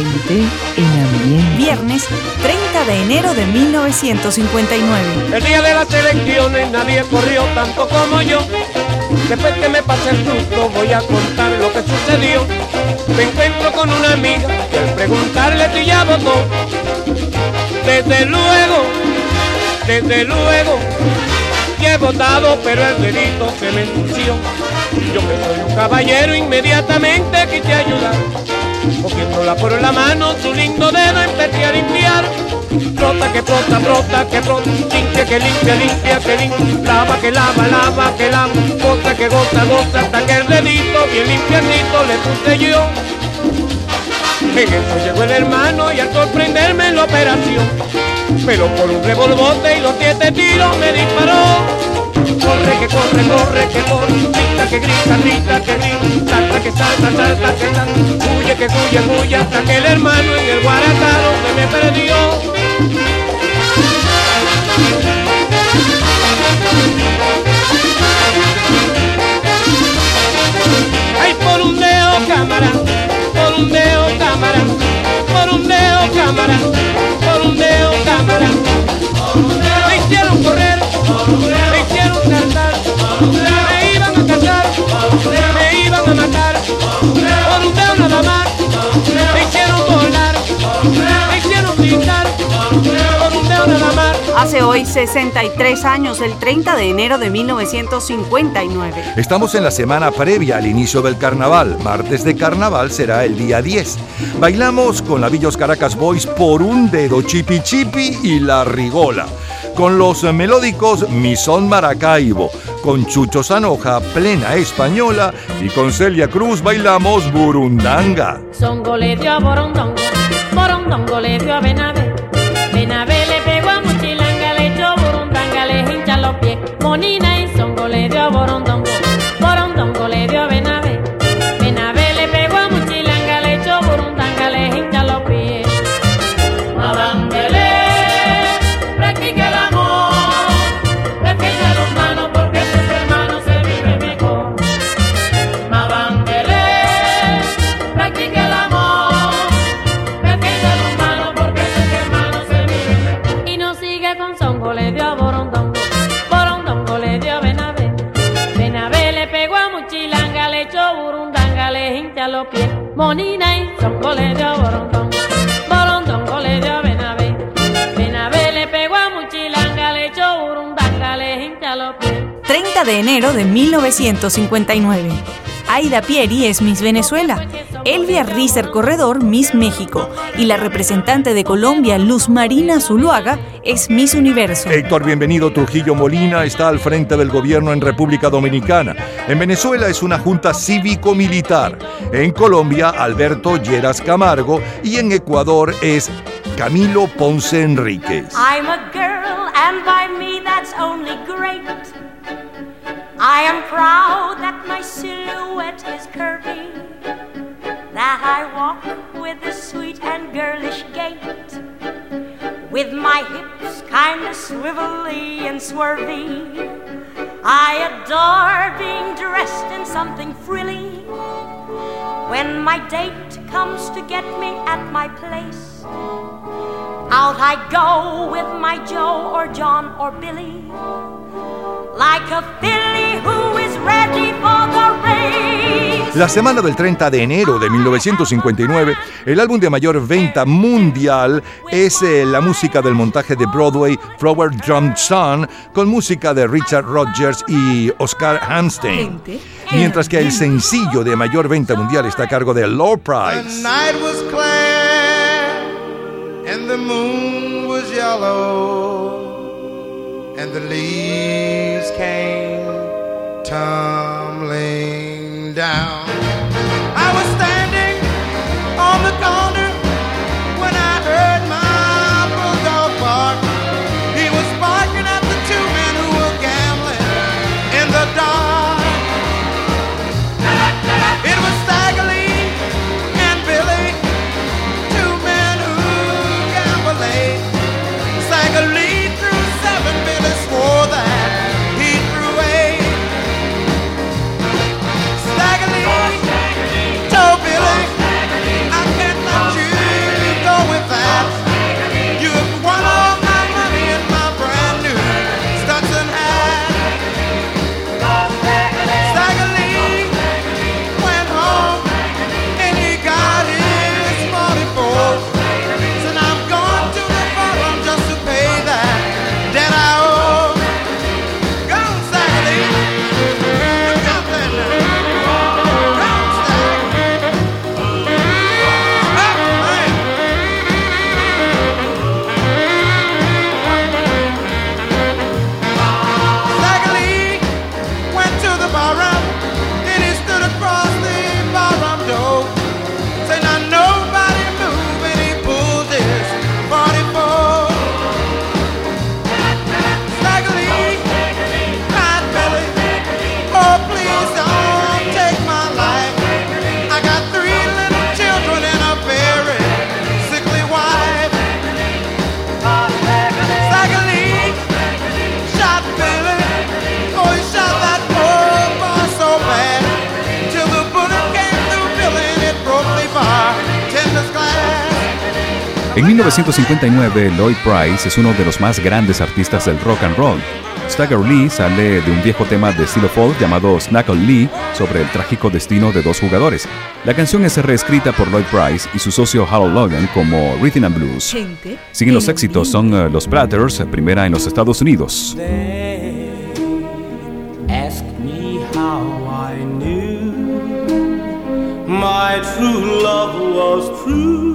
Gente en ambiente. Viernes 30 de enero de 1959. El día de las elecciones nadie corrió tanto como yo. Después que me pase el susto voy a contar lo que sucedió. Me encuentro con una amiga y al preguntarle si ya votó. Desde luego, desde luego, que he votado, pero el delito se me ensució. Yo que soy un caballero inmediatamente quise ayudar. Cogiéndola por la mano, su lindo dedo empecé a limpiar. Brota que brota, brota que brota, limpia que limpia, limpia que limpia, lava que lava, lava que lava, gota que gota, gota, hasta que el dedito bien limpiacito le puse yo. En eso llegó el hermano y al sorprenderme en la operación, pero por un revolvote y los siete tiros me disparó. Corre que corre, corre que corre, grita que grita, grita que grita, salta que salta, salta que salta, huye que huye, huye, hasta que el hermano en el guarataro se me perdió. Ay, por un dedo cámara, por un dedo cámara, por un dedo cámara, por un dedo cámara, Hace hoy 63 años, el 30 de enero de 1959. Estamos en la semana previa al inicio del carnaval. Martes de carnaval será el día 10. Bailamos con la Villos Caracas Boys por un dedo chipi chipi y la rigola. Con los melódicos Misón Maracaibo. Con Chucho Sanoja, plena española. Y con Celia Cruz bailamos Burundanga. Songo le dio a Borondongo, Borondongo le dio a Benavé. Monina y Songo le dio Borondongo 30 de enero de 1959. Aida Pieri es Miss Venezuela, Elvia Rizzer Corredor Miss México y la representante de Colombia Luz Marina Zuluaga es Miss Universo. Héctor Bienvenido Trujillo Molina está al frente del gobierno en República Dominicana. En Venezuela es una junta cívico-militar. En Colombia, Alberto Lleras Camargo. Y en Ecuador es Camilo Ponce Enríquez. I'm a girl, and by me that's only great. I am proud that my silhouette is curvy, that I walk with a sweet and girlish gait, with my hips kind of swivelly and swervy. I adore being dressed in something frilly. When my date comes to get me at my place, out I go with my Joe or John or Billy, La semana del 30 de enero de 1959, el álbum de mayor venta mundial es eh, la música del montaje de Broadway Flower Drum Son con música de Richard Rodgers y Oscar Hamstein. Mientras que el sencillo de mayor venta mundial está a cargo de Low The Price. night was clear and the came tumbling down. 1959, Lloyd Price es uno de los más grandes artistas del rock and roll. Stagger Lee sale de un viejo tema de estilo folk llamado Snackle Lee sobre el trágico destino de dos jugadores. La canción es reescrita por Lloyd Price y su socio Harold Logan como Rhythm and Blues. Siguen los éxitos, son uh, los Platters, primera en los Estados Unidos. My true love was true.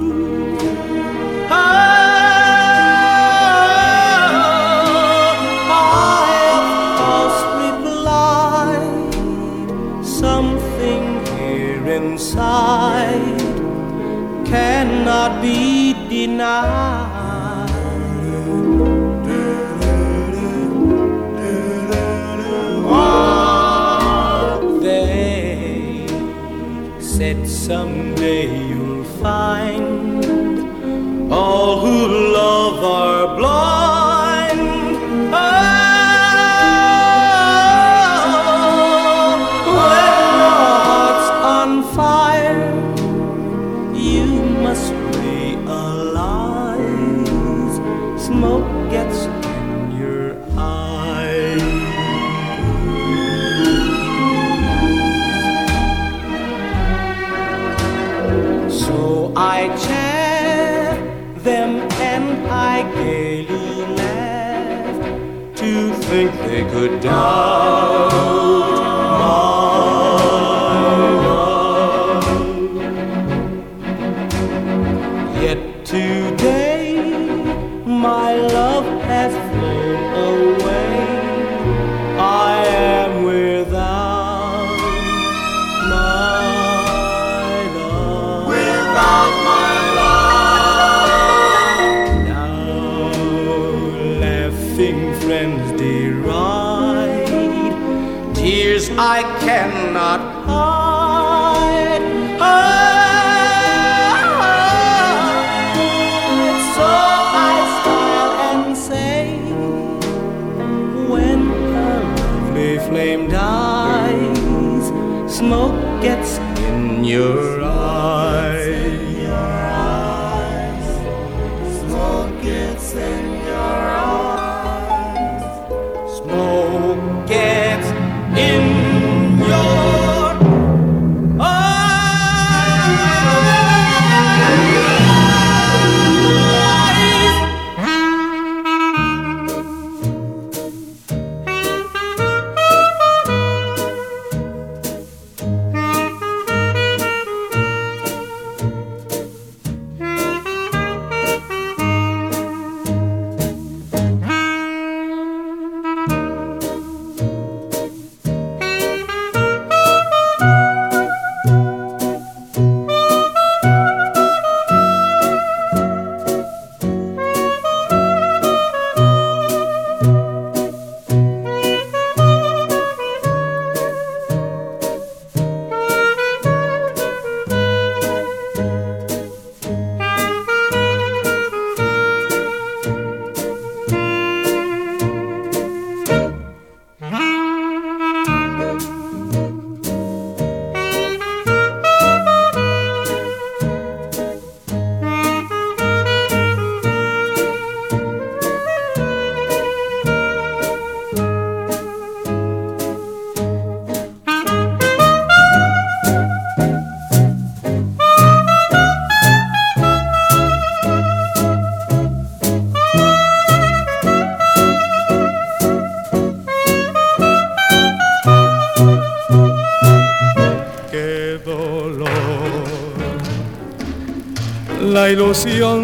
Be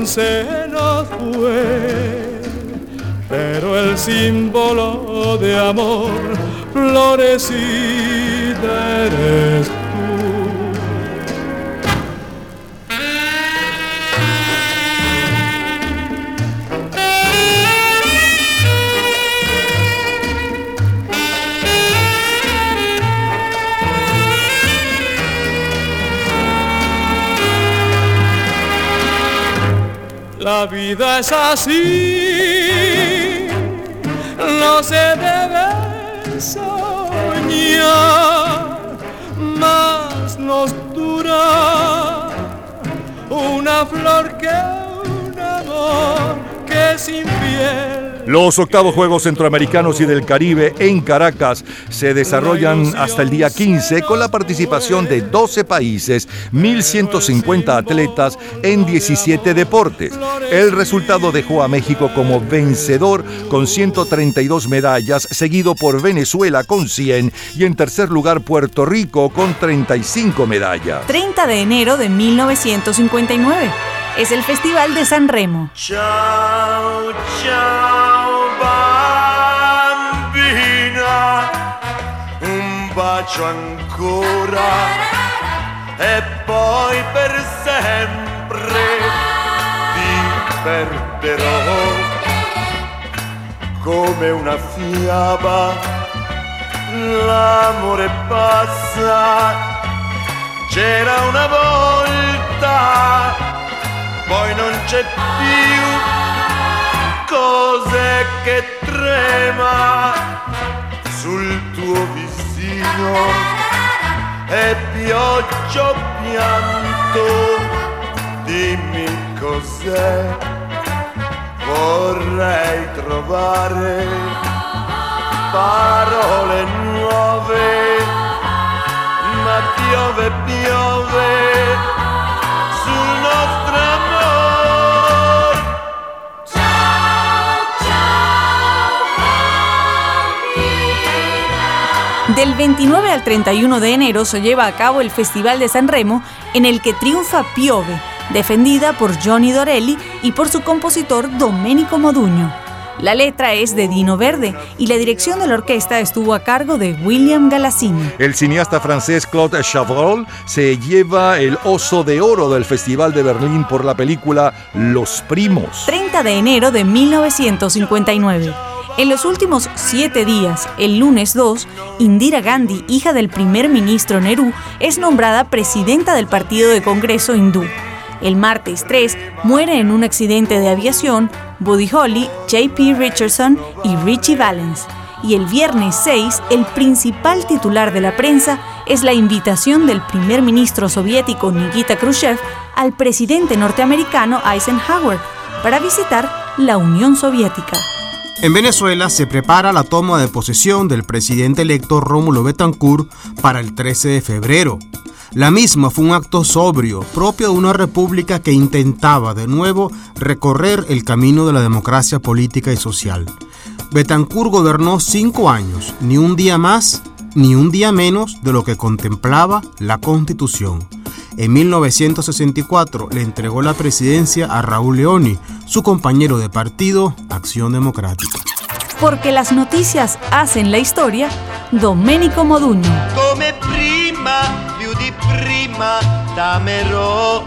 se nos fue, pero el símbolo de amor florecida Es así, no se debe soñar, más nos dura una flor que una eres infiel. Los octavos Juegos Centroamericanos y del Caribe en Caracas se desarrollan hasta el día 15 con la participación de 12 países, 1.150 atletas en 17 deportes. El resultado dejó a México como vencedor con 132 medallas, seguido por Venezuela con 100 y en tercer lugar Puerto Rico con 35 medallas. 30 de enero de 1959. Es el Festival de San Remo. Ciao, ciao bacio ancora. E poi per sempre ti perderò. Come una fiaba. L'amore passa, c'era una volta poi non c'è più. Cose che trema sul tuo visino e pioggia o pianto dimmi cos'è. Vorrei trovare parole nuove ma piove piove Del 29 al 31 de enero se lleva a cabo el Festival de San Remo, en el que triunfa Piove, defendida por Johnny Dorelli y por su compositor Domenico Moduño. La letra es de Dino Verde y la dirección de la orquesta estuvo a cargo de William Galassini. El cineasta francés Claude Chabrol se lleva el Oso de Oro del Festival de Berlín por la película Los Primos. 30 de enero de 1959. En los últimos siete días, el lunes 2, Indira Gandhi, hija del primer ministro Nehru, es nombrada presidenta del Partido de Congreso hindú. El martes 3 muere en un accidente de aviación Buddy Holly, J.P. Richardson y Richie Valens. Y el viernes 6, el principal titular de la prensa es la invitación del primer ministro soviético Nikita Khrushchev al presidente norteamericano Eisenhower para visitar la Unión Soviética. En Venezuela se prepara la toma de posesión del presidente electo Rómulo Betancourt para el 13 de febrero. La misma fue un acto sobrio, propio de una república que intentaba de nuevo recorrer el camino de la democracia política y social. Betancourt gobernó cinco años, ni un día más ni un día menos de lo que contemplaba la Constitución. En 1964 le entregó la presidencia a Raúl Leoni, su compañero de partido Acción Democrática. Porque las noticias hacen la historia, Domenico Moduño. come prima, più di prima t'amerò.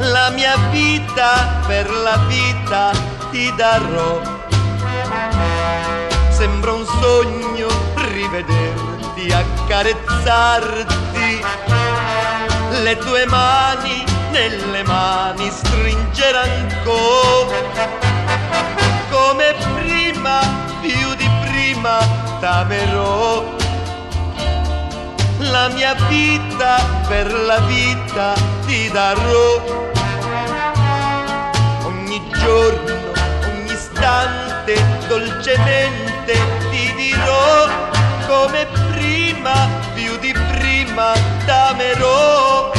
La mia vita per la vita ti darò. Sembra un sogno rivederti, accarezzarti. Le tue mani nelle mani stringere ancora. Come prima, più di prima t'amerò la mia vita per la vita ti darò. Ogni giorno, ogni istante, dolcemente ti dirò come prima, più di prima t'amerò.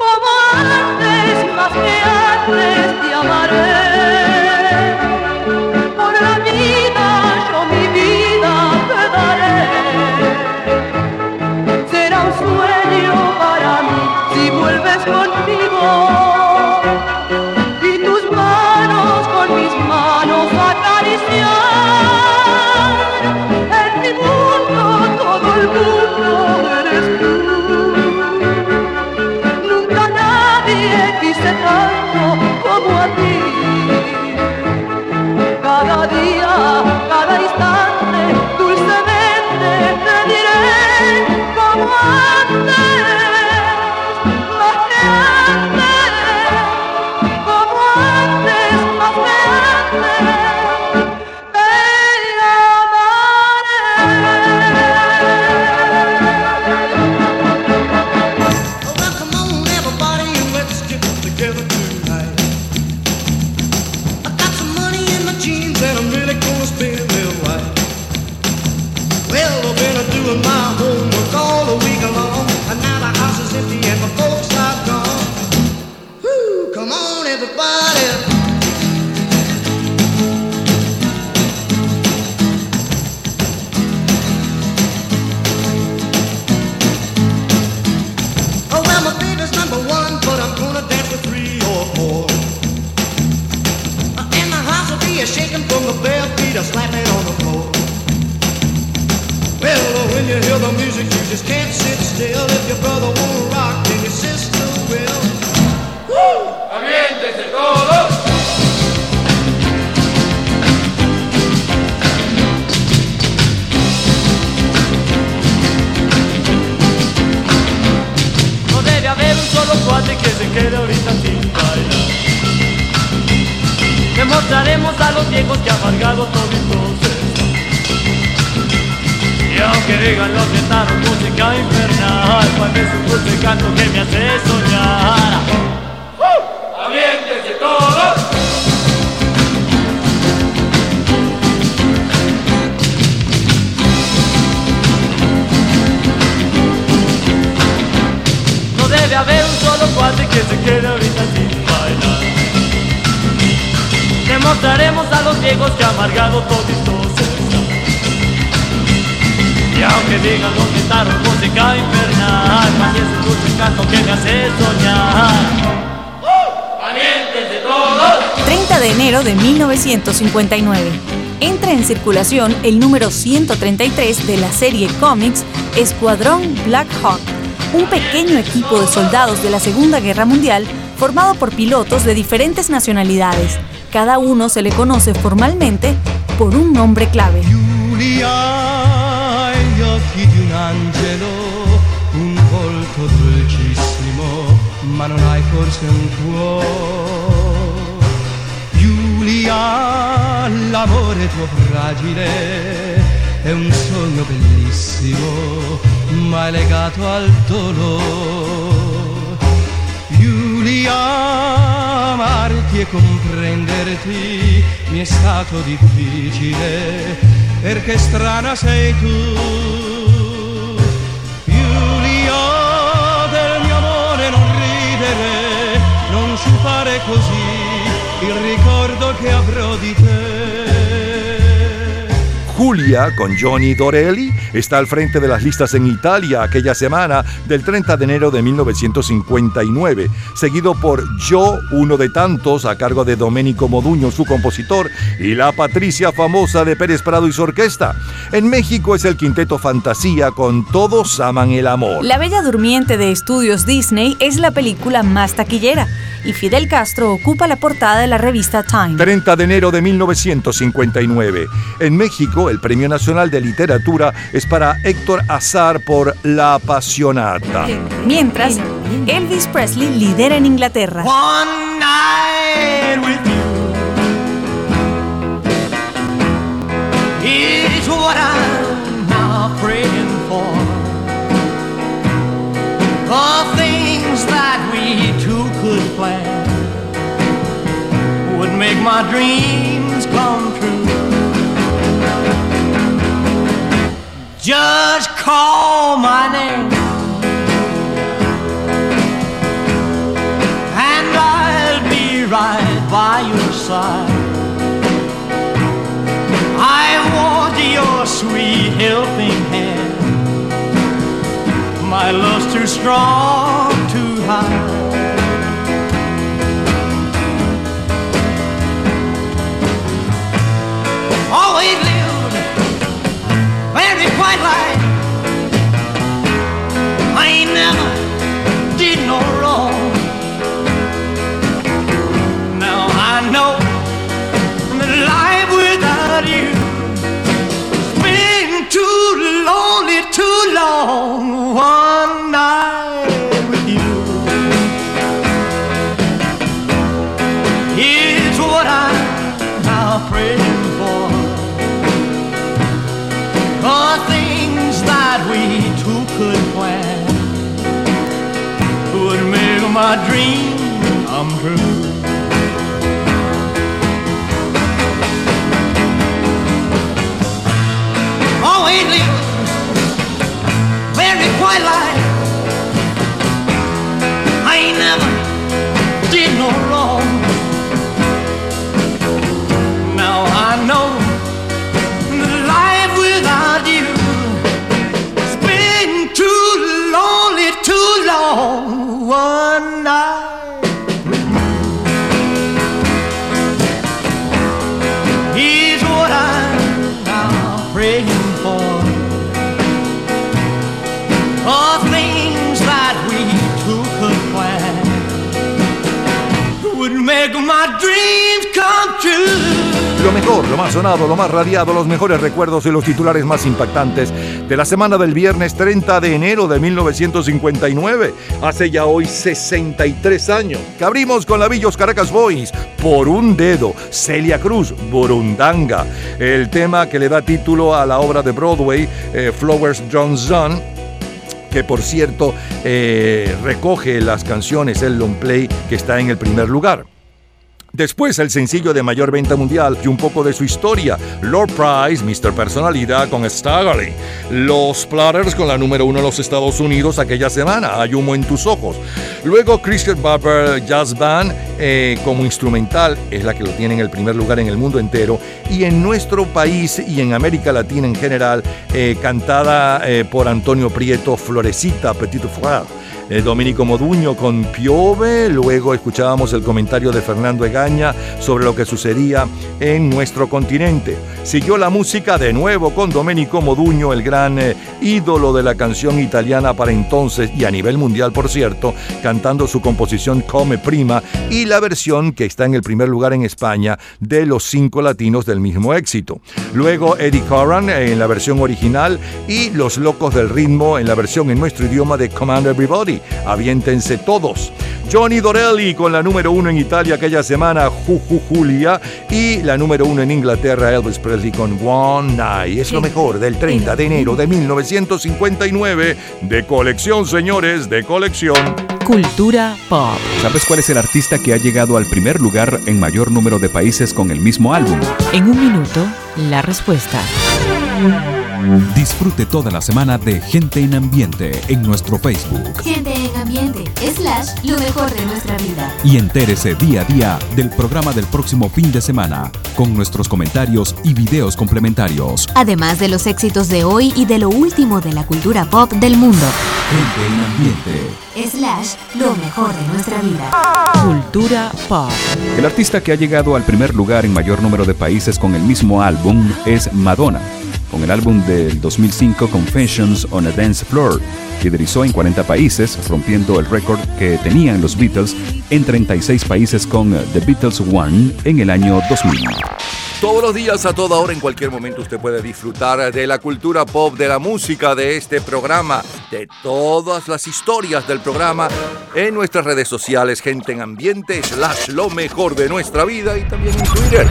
Como antes, más que antes te amaré. A los viejos que amargado toditos. Y aunque digan los guitarros música infernal, más es un dulce canto que me hace soñar. ¡Aviéntese todos! 30 de enero de 1959. Entra en circulación el número 133 de la serie cómics Escuadrón Black Hawk, un pequeño equipo de soldados de la Segunda Guerra Mundial formado por pilotos de diferentes nacionalidades. Cada uno se le conoce formalmente por un nombre clave. Giulia gli occhi di un angelo, un volto dolcissimo, ma non hai forse un cuore. Giulia, l'amore tuo fragile è un sogno bellissimo, ma è legato al dolore. Amarti e comprenderti mi è stato difficile perché strana sei tu. Giulia, del mio amore non ridere, non sciupare così il ricordo che avrò di te. Julia, con Johnny Dorelli, está al frente de las listas en Italia aquella semana del 30 de enero de 1959, seguido por Yo, uno de tantos, a cargo de Domenico Moduño, su compositor, y La Patricia famosa de Pérez Prado y su orquesta. En México es el quinteto Fantasía con Todos aman el amor. La Bella Durmiente de Estudios Disney es la película más taquillera y Fidel Castro ocupa la portada de la revista Time. 30 de enero de 1959. En México, el Premio Nacional de Literatura es para Héctor Azar por La Apasionata. Mientras, Elvis Presley lidera en Inglaterra. One night with you is what I'm now praying for. The things that we two could plan would make my dreams come true. Just call my name. and I'll be right by your side. I want your sweet helping hand. My love's too strong to hide. Always very quiet life. I ain't never did no wrong. Now I know that life without you has been too lonely, too long. One night my dream come true. Oh, ain't it very quite like Lo mejor, lo más sonado, lo más radiado, los mejores recuerdos y los titulares más impactantes de la semana del viernes 30 de enero de 1959, hace ya hoy 63 años, que abrimos con la Villos Caracas Boys, por un dedo, Celia Cruz, Burundanga, el tema que le da título a la obra de Broadway, eh, Flowers Johnson, que por cierto eh, recoge las canciones, el long play que está en el primer lugar. Después el sencillo de mayor venta mundial y un poco de su historia, Lord Price, Mr. Personalidad con Staggerly, Los Platters con la número uno en los Estados Unidos aquella semana, Hay humo en tus ojos. Luego Christian Barber Jazz Band eh, como instrumental, es la que lo tiene en el primer lugar en el mundo entero, y en nuestro país y en América Latina en general, eh, cantada eh, por Antonio Prieto, Florecita Petit Frère. Eh, Domenico Moduño con Piove, luego escuchábamos el comentario de Fernando Egaña sobre lo que sucedía en nuestro continente. Siguió la música de nuevo con Domenico Moduño, el gran eh, ídolo de la canción italiana para entonces y a nivel mundial, por cierto, cantando su composición Come Prima y la versión que está en el primer lugar en España de los cinco latinos del mismo éxito. Luego Eddie Curran en la versión original y Los Locos del Ritmo en la versión en nuestro idioma de Command Everybody. Aviéntense todos. Johnny Dorelli con la número uno en Italia aquella semana, Juju Julia, y la número uno en Inglaterra, Elvis Presley con One Night. Es lo mejor del 30 de enero de 1959, de colección, señores, de colección. Cultura pop. ¿Sabes cuál es el artista que ha llegado al primer lugar en mayor número de países con el mismo álbum? En un minuto, la respuesta. Disfrute toda la semana de Gente en Ambiente en nuestro Facebook. Gente en ambiente, slash, lo mejor de nuestra vida. Y entérese día a día del programa del próximo fin de semana, con nuestros comentarios y videos complementarios. Además de los éxitos de hoy y de lo último de la cultura pop del mundo. Gente en Ambiente. Slash, lo mejor de nuestra vida. Cultura pop. El artista que ha llegado al primer lugar en mayor número de países con el mismo álbum es Madonna, con el álbum del 2005 Confessions on a Dance Floor. Liderizó en 40 países, rompiendo el récord que tenían los Beatles en 36 países con The Beatles One en el año 2000. Todos los días, a toda hora, en cualquier momento, usted puede disfrutar de la cultura pop, de la música, de este programa, de todas las historias del programa en nuestras redes sociales, gente en ambiente, slash lo mejor de nuestra vida y también en Twitter.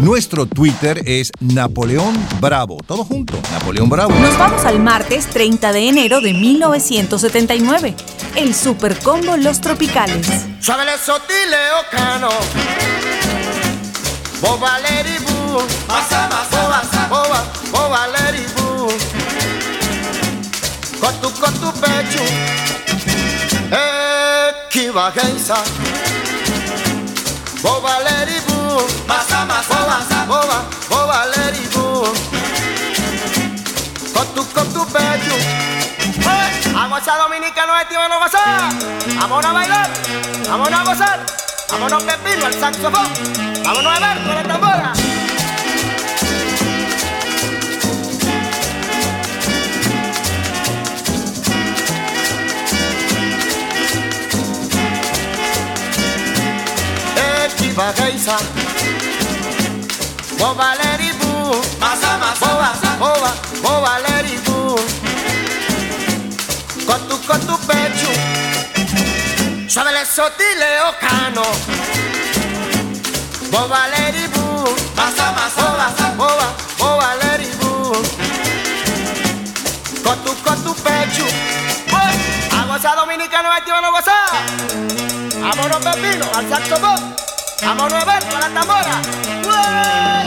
Nuestro Twitter es Napoleón Bravo. Todo junto, Napoleón Bravo. Nos vamos al martes 30 de enero de 1979. El Super Combo Los Tropicales. Suavele sottile o cano Boba lady boo Boba, boba, boba lady boo Con tu, con tu pecho Eh, kiva Boba lady boo Con tu, con tu pecho Eh, Aguasa dominicano este a gozar Vámonos a bailar, vámonos a gozar. Vámonos pepino al saxofón. Vámonos a ver con la tambora Boba lady boo Boba, boba, boba lady boo Con tu, con tu pecho Suavele sottile o cano. Boba lady boo boba, boba lady boo Con tu, con tu pecho A gozar dominicano este van a gozar Vámonos pepino al saxofón. Vámonos a ver con la tambora.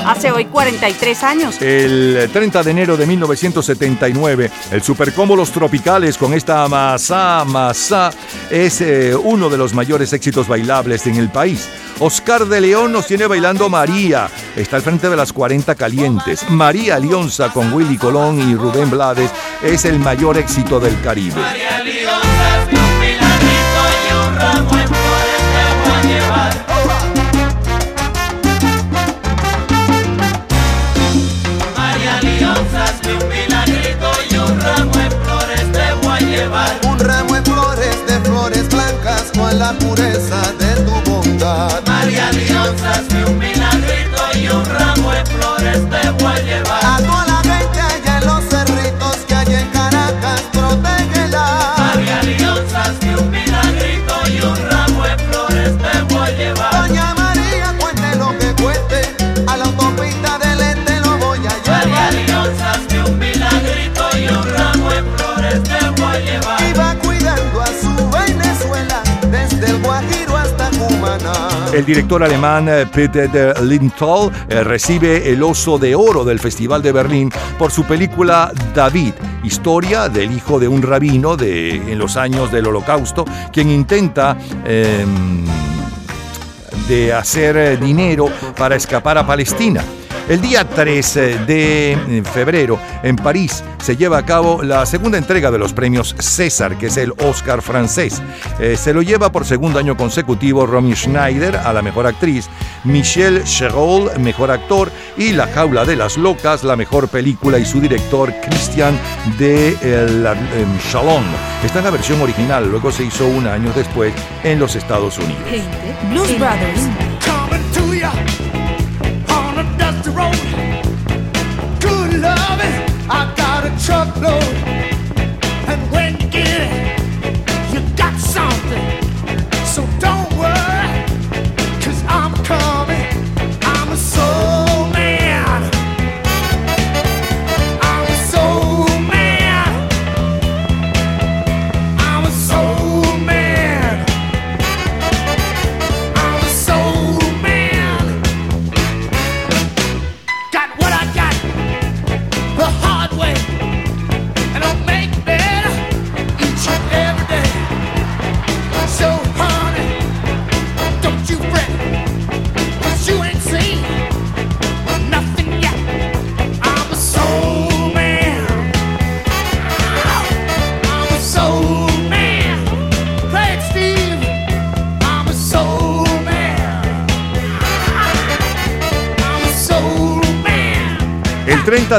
Hace hoy 43 años. El 30 de enero de 1979, el Supercombo Los Tropicales con esta Masá Masá es eh, uno de los mayores éxitos bailables en el país. Oscar de León nos tiene bailando María, está al frente de las 40 calientes. María Lionza con Willy Colón y Rubén Blades es el mayor éxito del Caribe. María pureza de tu bondad. María Dios, hazme un milagrito y un ramo de flores te voy a llevar. El director alemán eh, Peter Lindthal eh, recibe el Oso de Oro del Festival de Berlín por su película David, historia del hijo de un rabino de, en los años del Holocausto, quien intenta... Em, de hacer eh, dinero para escapar a Palestina. El día 3 de eh, febrero en París se lleva a cabo la segunda entrega de los premios César, que es el Oscar francés. Eh, se lo lleva por segundo año consecutivo Romy Schneider a la mejor actriz, Michel Cherol, mejor actor, y La Jaula de las Locas, la mejor película, y su director Christian de Chalon. Esta es la versión original, luego se hizo un año después en los Estados Unidos. Blues Brothers. Road. Good loving, I got a truckload.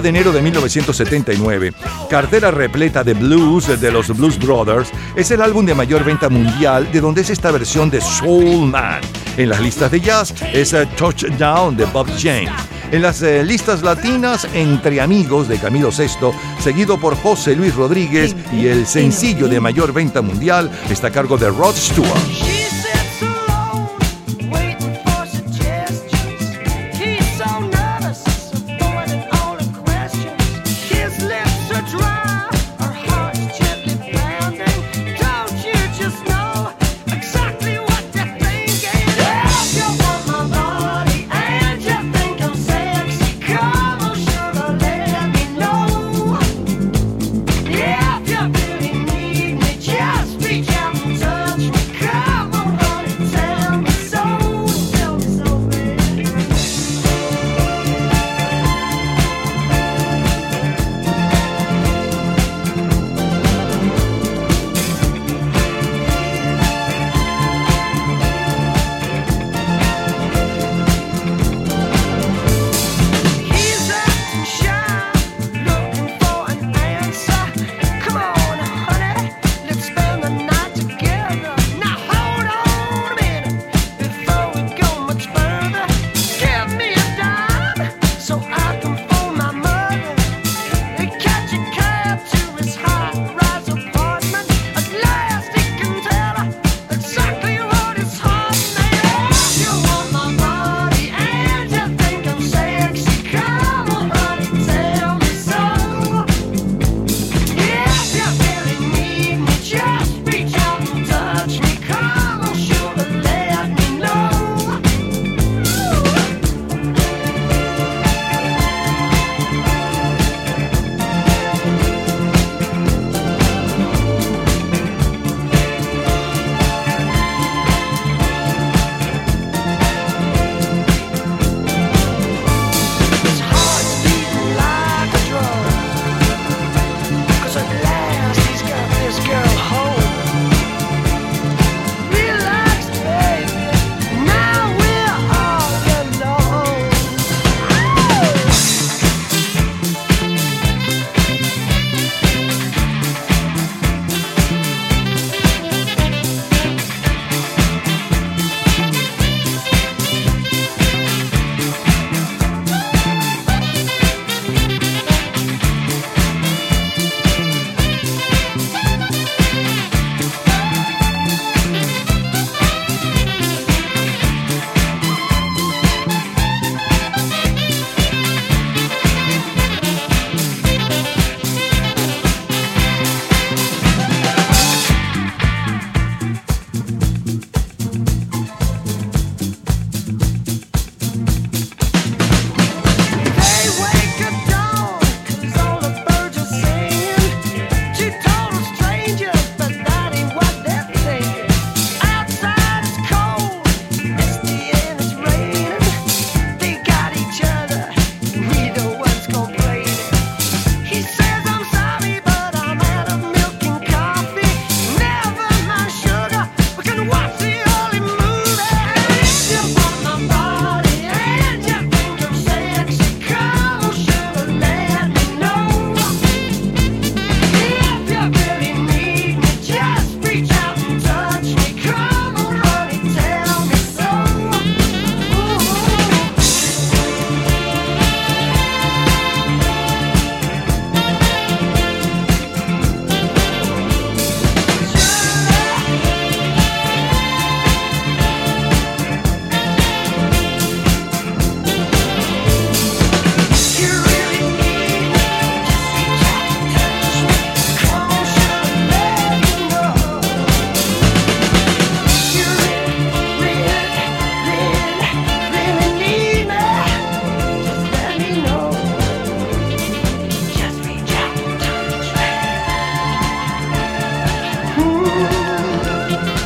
De enero de 1979, Cartera repleta de blues de los Blues Brothers es el álbum de mayor venta mundial de donde es esta versión de Soul Man. En las listas de jazz es eh, Touchdown de Bob James. En las eh, listas latinas, Entre Amigos de Camilo VI, seguido por José Luis Rodríguez y el sencillo de mayor venta mundial está a cargo de Rod Stewart.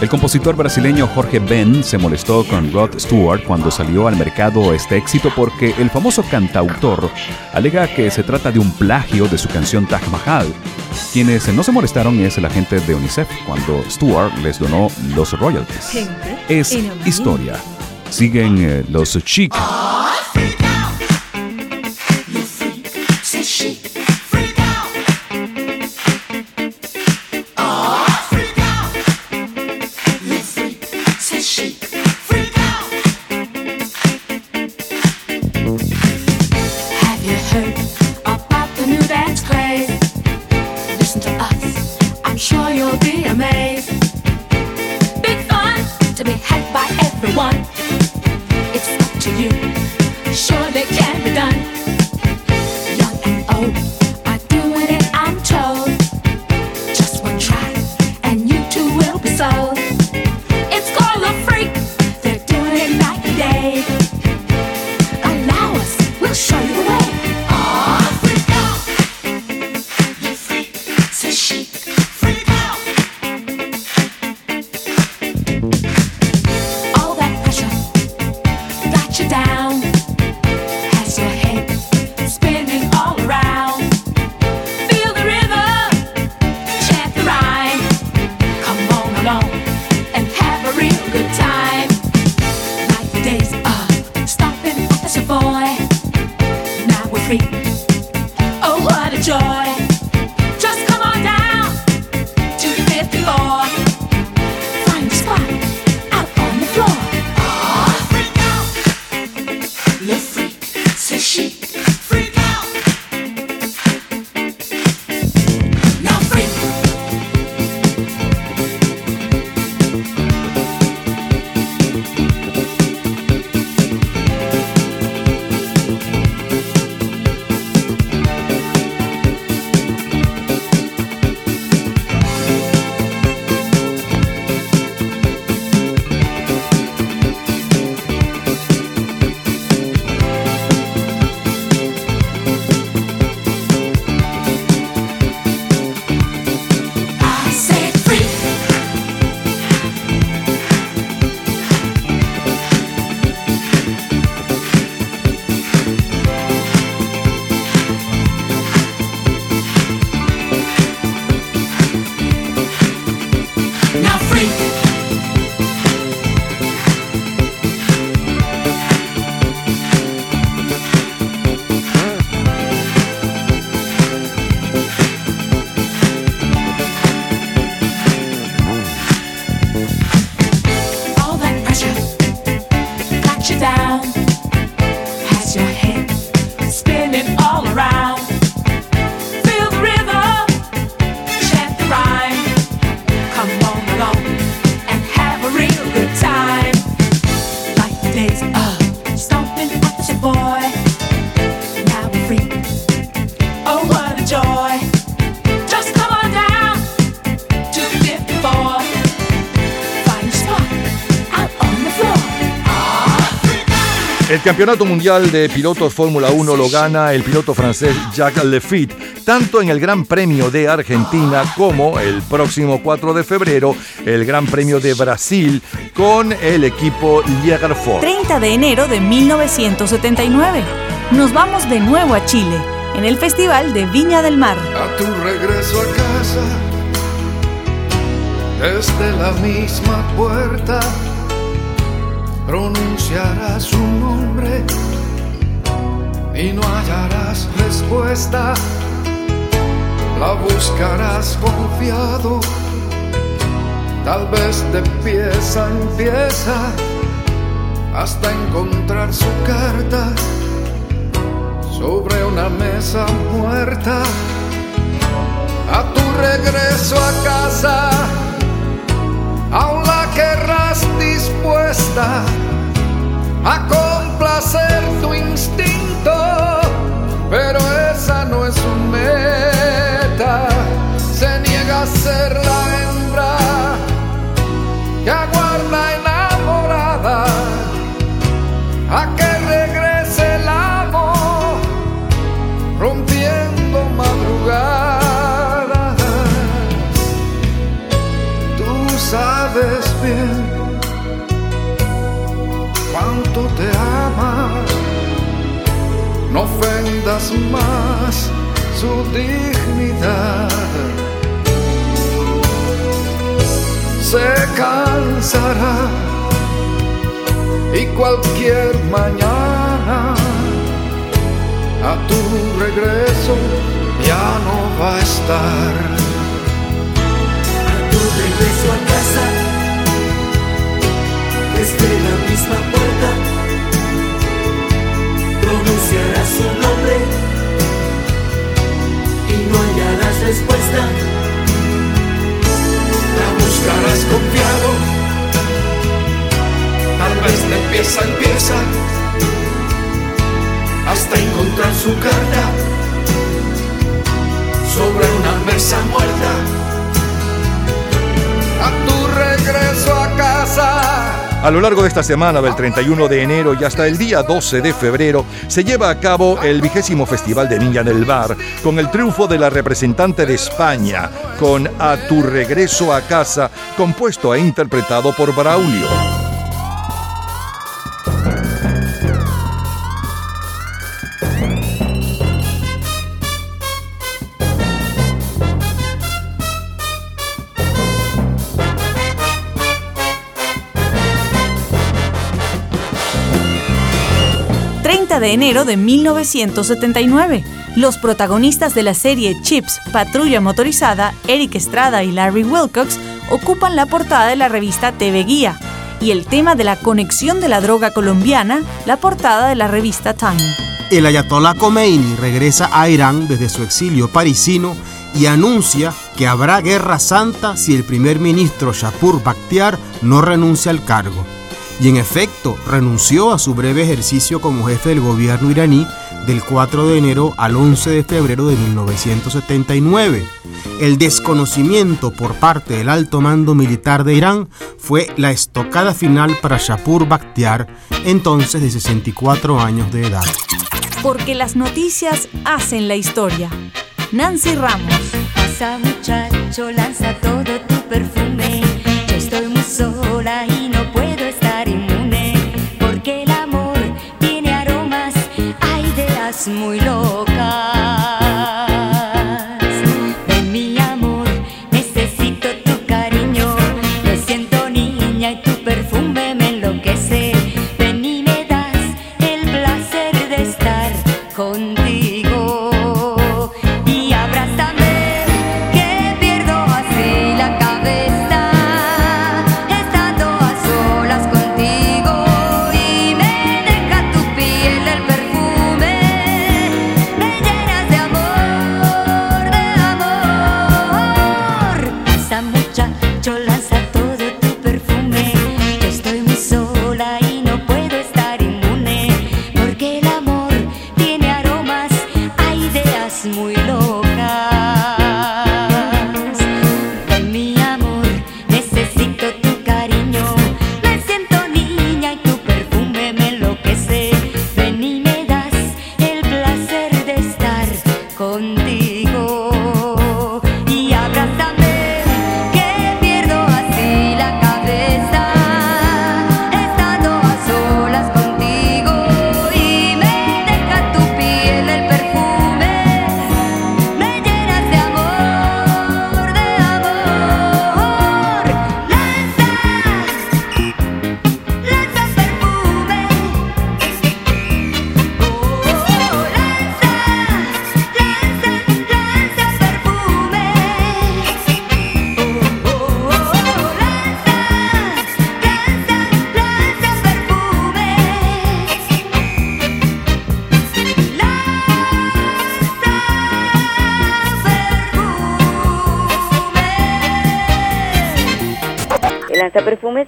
El compositor brasileño Jorge Ben se molestó con Rod Stewart cuando salió al mercado este éxito porque el famoso cantautor alega que se trata de un plagio de su canción Taj Mahal. Quienes no se molestaron es la gente de UNICEF cuando Stewart les donó los royalties. Es historia. Siguen eh, los chic. El campeonato mundial de pilotos Fórmula 1 lo gana el piloto francés Jacques Lafitte, tanto en el Gran Premio de Argentina como el próximo 4 de febrero el Gran Premio de Brasil con el equipo Liège Ford. 30 de enero de 1979. Nos vamos de nuevo a Chile, en el Festival de Viña del Mar. A tu regreso a casa, desde la misma puerta, pronunciarás su nombre y no hallarás respuesta. La buscarás confiado, tal vez de pieza en pieza, hasta encontrar su carta sobre una mesa muerta. A tu regreso a casa, aún la querrás dispuesta a complacer tu instinto, pero esa no es su meta. Se niega a ser más su dignidad. Se cansará y cualquier mañana a tu regreso ya no va a estar. A tu regreso a casa, desde la misma puerta, hallarás respuesta. La buscarás confiado, tal vez de pieza en pieza, hasta encontrar su carta sobre una mesa muerta. A tu regreso a lo largo de esta semana, del 31 de enero y hasta el día 12 de febrero, se lleva a cabo el vigésimo Festival de Niña en el Bar, con el triunfo de la representante de España, con A tu regreso a casa, compuesto e interpretado por Braulio. 30 de enero de 1979. Los protagonistas de la serie Chips, Patrulla Motorizada, Eric Estrada y Larry Wilcox, ocupan la portada de la revista TV Guía y el tema de la conexión de la droga colombiana, la portada de la revista Time. El ayatollah Khomeini regresa a Irán desde su exilio parisino y anuncia que habrá guerra santa si el primer ministro Shapur Bakhtiar no renuncia al cargo. Y en efecto, renunció a su breve ejercicio como jefe del gobierno iraní del 4 de enero al 11 de febrero de 1979. El desconocimiento por parte del alto mando militar de Irán fue la estocada final para Shapur Bakhtiar, entonces de 64 años de edad. Porque las noticias hacen la historia. Nancy Ramos. Pasa muchacho, lanza todo tu perfume. Yo estoy muy sola muy locas.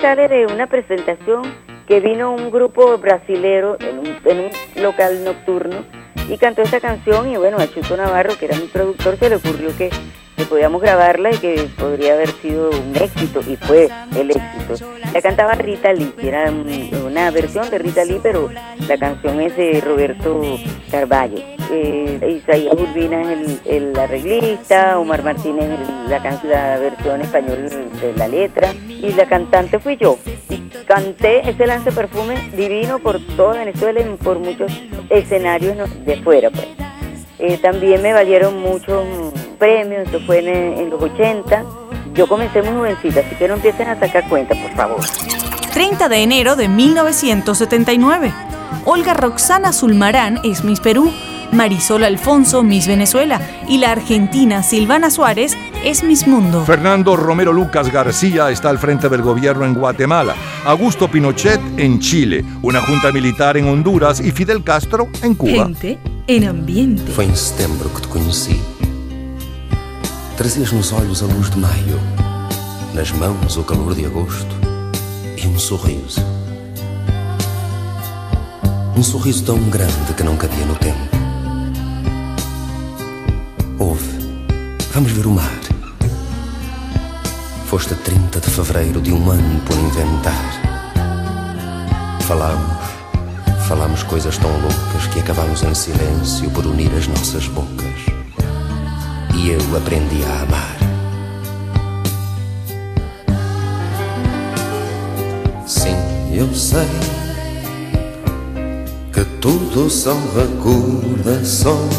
Sale de una presentación que vino un grupo brasilero en un, en un local nocturno y cantó esta canción y bueno, a Chuto Navarro, que era mi productor, se le ocurrió que podíamos grabarla y que podría haber sido un éxito, y fue el éxito. La cantaba Rita Lee, que era un- una versión de Rita Lee, pero la canción es de Roberto Carballo. Eh, Isaías Urbina es el, el arreglista, Omar Martínez la, la versión española de la letra, y la cantante fui yo. Y canté ese lance perfume divino por toda Venezuela y por muchos escenarios de fuera. Pues. Eh, también me valieron muchos premios, esto fue en, en los 80. Yo comencé muy jovencita, así que no empiecen a sacar cuenta, por favor. 30 de enero de 1979. Olga Roxana Zulmarán es Miss Perú, Marisol Alfonso Miss Venezuela y la argentina Silvana Suárez es Miss Mundo. Fernando Romero Lucas García está al frente del gobierno en Guatemala, Augusto Pinochet en Chile, una junta militar en Honduras y Fidel Castro en Cuba. Gente em ambiente. Foi em setembro que te conheci. Trazias nos olhos a luz de maio, nas mãos o calor de agosto e um sorriso. Um sorriso tão grande que não cabia no tempo. Ouve, vamos ver o mar. Foste a 30 de fevereiro de um ano por inventar. Falámos, falámos coisas tão loucas que acabámos em silêncio por unir as nossas bocas. E eu aprendi a amar. Sim, eu sei que tudo são recordações.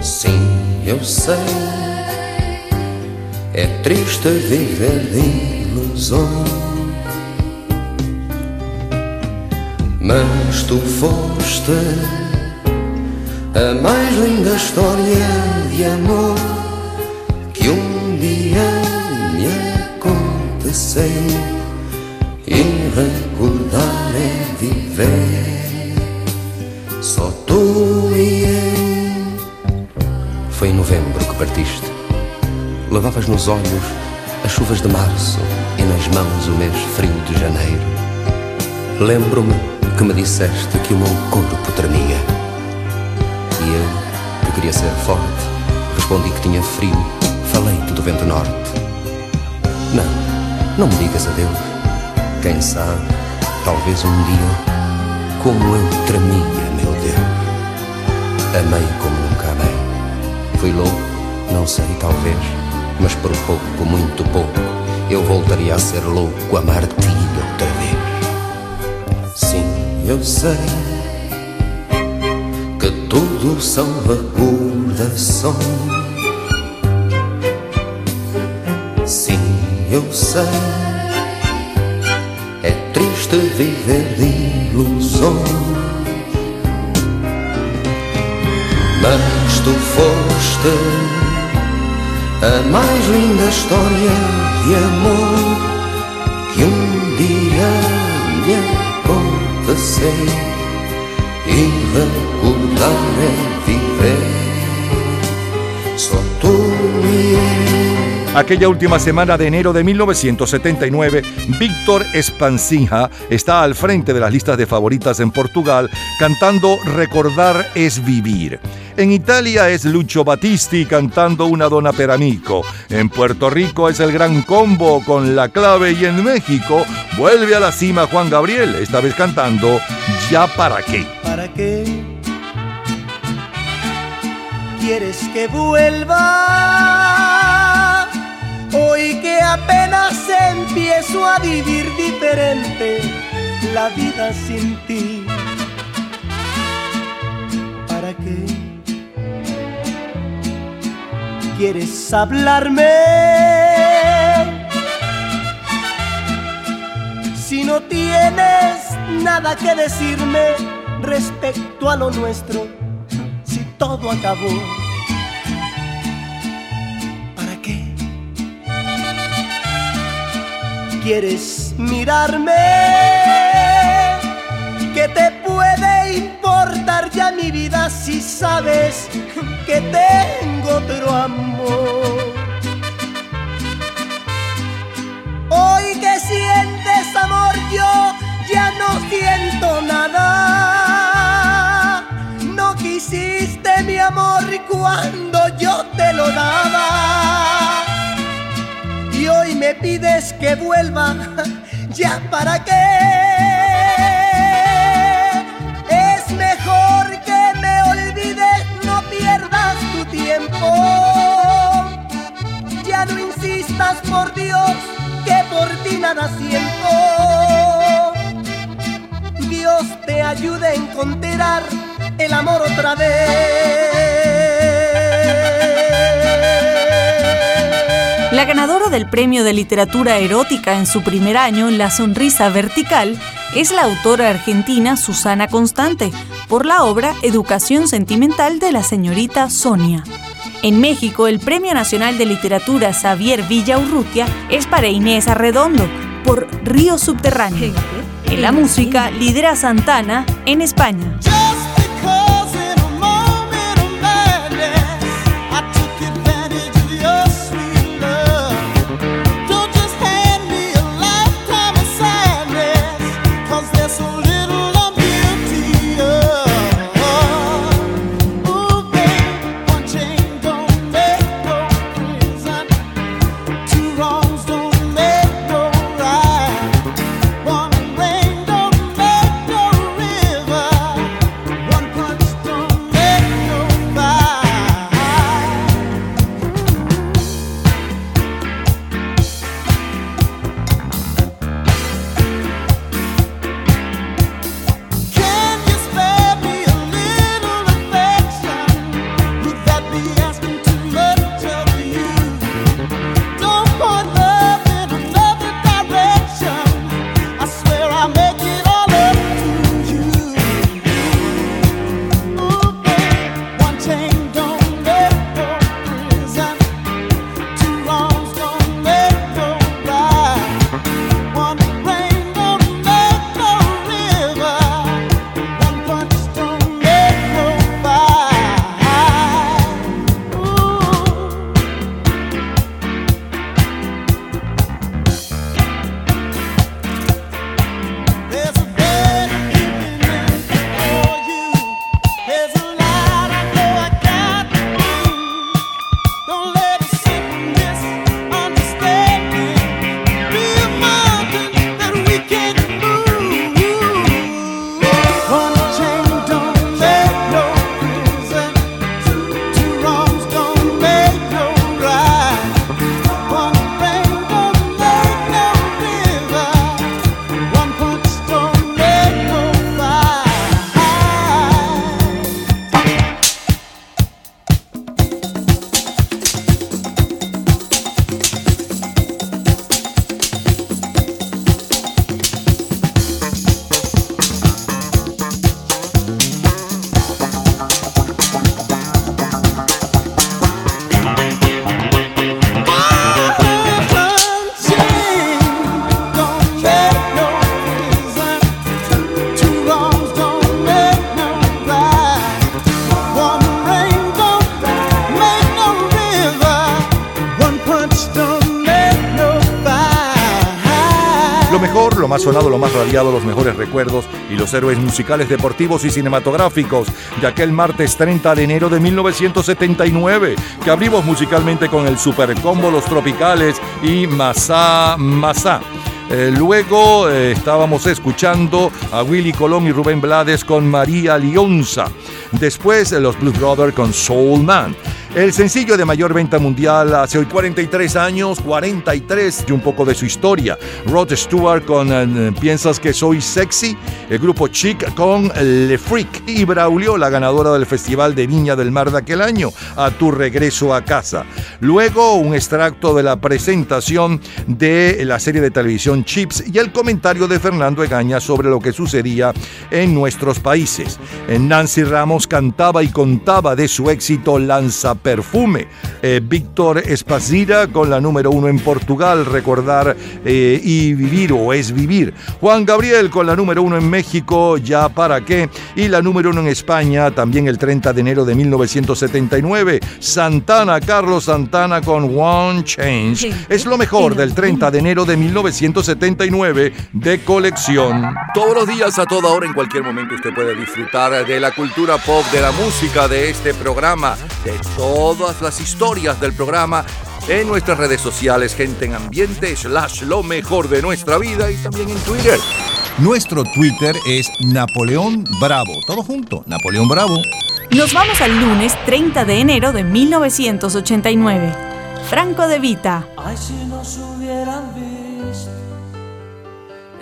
Sim, eu sei. É triste viver de ilusões. Mas tu foste a mais linda história de amor que um dia me aconteceu. E recordar é viver. Só tu e eu. Foi em novembro que partiste. Levavas nos olhos as chuvas de março e nas mãos o mês frio de janeiro. Lembro-me que me disseste que o meu corpo tremia. Queria ser forte, respondi que tinha frio. Falei-te do vento norte. Não, não me digas adeus. Quem sabe, talvez um dia, como eu tremia, meu Deus. Amei como nunca amei. Fui louco, não sei, talvez, mas por pouco, muito pouco, eu voltaria a ser louco, amar-te outra vez. Sim, eu sei tudo são recordações. Sim, eu sei. É triste viver de ilusões. Mas tu foste a mais linda história de amor que um dia me aconteceu. E Aquella última semana de enero de 1979, Víctor Espancija está al frente de las listas de favoritas en Portugal cantando Recordar es vivir. En Italia es Lucho Battisti cantando Una dona per amico. En Puerto Rico es el Gran Combo con La Clave y en México vuelve a la cima Juan Gabriel, esta vez cantando Ya para qué. ¿Para qué quieres que vuelva? Hoy que apenas empiezo a vivir diferente la vida sin ti. ¿Para qué quieres hablarme? Si no tienes nada que decirme respecto a lo nuestro, todo acabó, ¿para qué? ¿Quieres mirarme? ¿Qué te puede importar ya mi vida si sabes que tengo otro amor? Hoy que sientes amor yo ya no siento nada. Cuando yo te lo daba. Y hoy me pides que vuelva, ya para qué. Es mejor que me olvides, no pierdas tu tiempo. Ya no insistas por Dios, que por ti nada siento. Dios te ayude a encontrar el amor otra vez. La ganadora del Premio de Literatura Erótica en su primer año, La Sonrisa Vertical, es la autora argentina Susana Constante, por la obra Educación Sentimental de la señorita Sonia. En México, el Premio Nacional de Literatura Xavier Villaurrutia es para Inés Arredondo, por Río Subterráneo. En la música, lidera Santana en España. Sonado, lo más radiado, los mejores recuerdos y los héroes musicales, deportivos y cinematográficos de aquel martes 30 de enero de 1979, que abrimos musicalmente con el Super Combo Los Tropicales y Masá Masá. Eh, luego eh, estábamos escuchando a Willy Colón y Rubén Blades con María Lionza. Después eh, los Blues Brothers con Soul Man. El sencillo de mayor venta mundial hace hoy 43 años, 43 y un poco de su historia. Rod Stewart con eh, Piensas que soy sexy, el grupo Chic con Le Freak y Braulio, la ganadora del Festival de Viña del Mar de aquel año, a tu regreso a casa. Luego un extracto de la presentación de la serie de televisión Chips y el comentario de Fernando Egaña sobre lo que sucedía en nuestros países. Nancy Ramos cantaba y contaba de su éxito Lanza Perfume. Eh, Víctor Espasira con la número uno en Portugal, Recordar eh, y Vivir o Es Vivir. Juan Gabriel con la número uno en México, Ya para qué. Y la número uno en España, también el 30 de enero de 1979. Santana, Carlos Santana con One Change. Es lo mejor del 30 de enero de 1979 de colección. Todos los días, a toda hora, en cualquier momento, usted puede disfrutar de la cultura pop, de la música, de este programa, de todas las historias del programa en nuestras redes sociales, gente en ambiente, slash lo mejor de nuestra vida y también en Twitter. Nuestro Twitter es Napoleón Bravo. Todo junto, Napoleón Bravo. Nos vamos al lunes 30 de enero de 1989. Franco de Vita. Ay, si nos hubieran visto,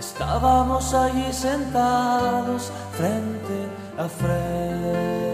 estábamos allí sentados frente a frente.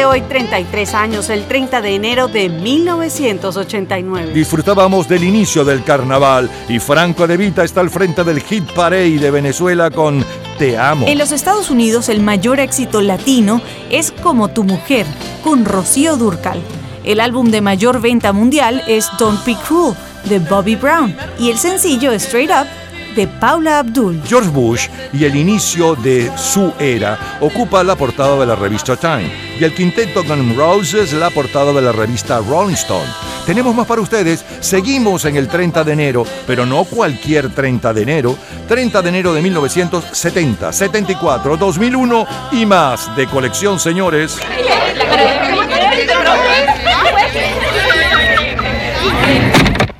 Hace hoy 33 años, el 30 de enero de 1989. Disfrutábamos del inicio del carnaval y Franco De Vita está al frente del hit parade de Venezuela con Te amo. En los Estados Unidos el mayor éxito latino es Como tu mujer, con Rocío Durcal. El álbum de mayor venta mundial es Don't Be Cruel, de Bobby Brown, y el sencillo Straight Up, de Paula Abdul. George Bush y el inicio de su era ocupa la portada de la revista Time y el quinteto Guns N' Roses la portada de la revista Rolling Stone. Tenemos más para ustedes, seguimos en el 30 de enero, pero no cualquier 30 de enero, 30 de enero de 1970, 74, 2001 y más de colección, señores.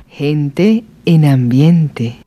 Gente en ambiente.